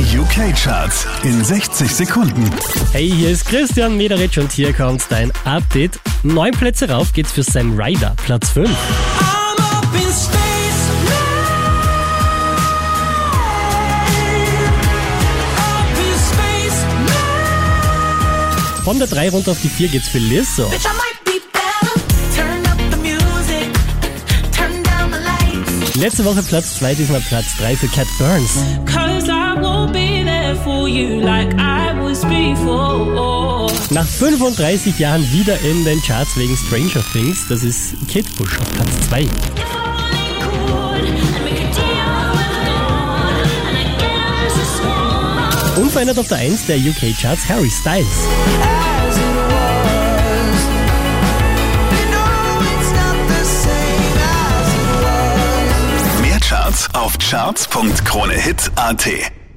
Die UK-Charts in 60 Sekunden. Hey, hier ist Christian Mederitsch und hier kommt dein Update. Neun Plätze rauf geht's für Sam Ryder, Platz 5. I'm up in space Up in space Von der 3 runter auf die 4 geht's für Lizzo. Bitch. Letzte Woche Platz 2, diesmal Platz 3 für Cat Burns. Nach 35 Jahren wieder in den Charts wegen Stranger Things, das ist Kid Bush auf Platz 2. If I could, I'd make a deal with God. And I guess it's small. Unverändert auf der 1 der UK Charts Harry Styles. Mehr Charts auf charts.kronehit.at.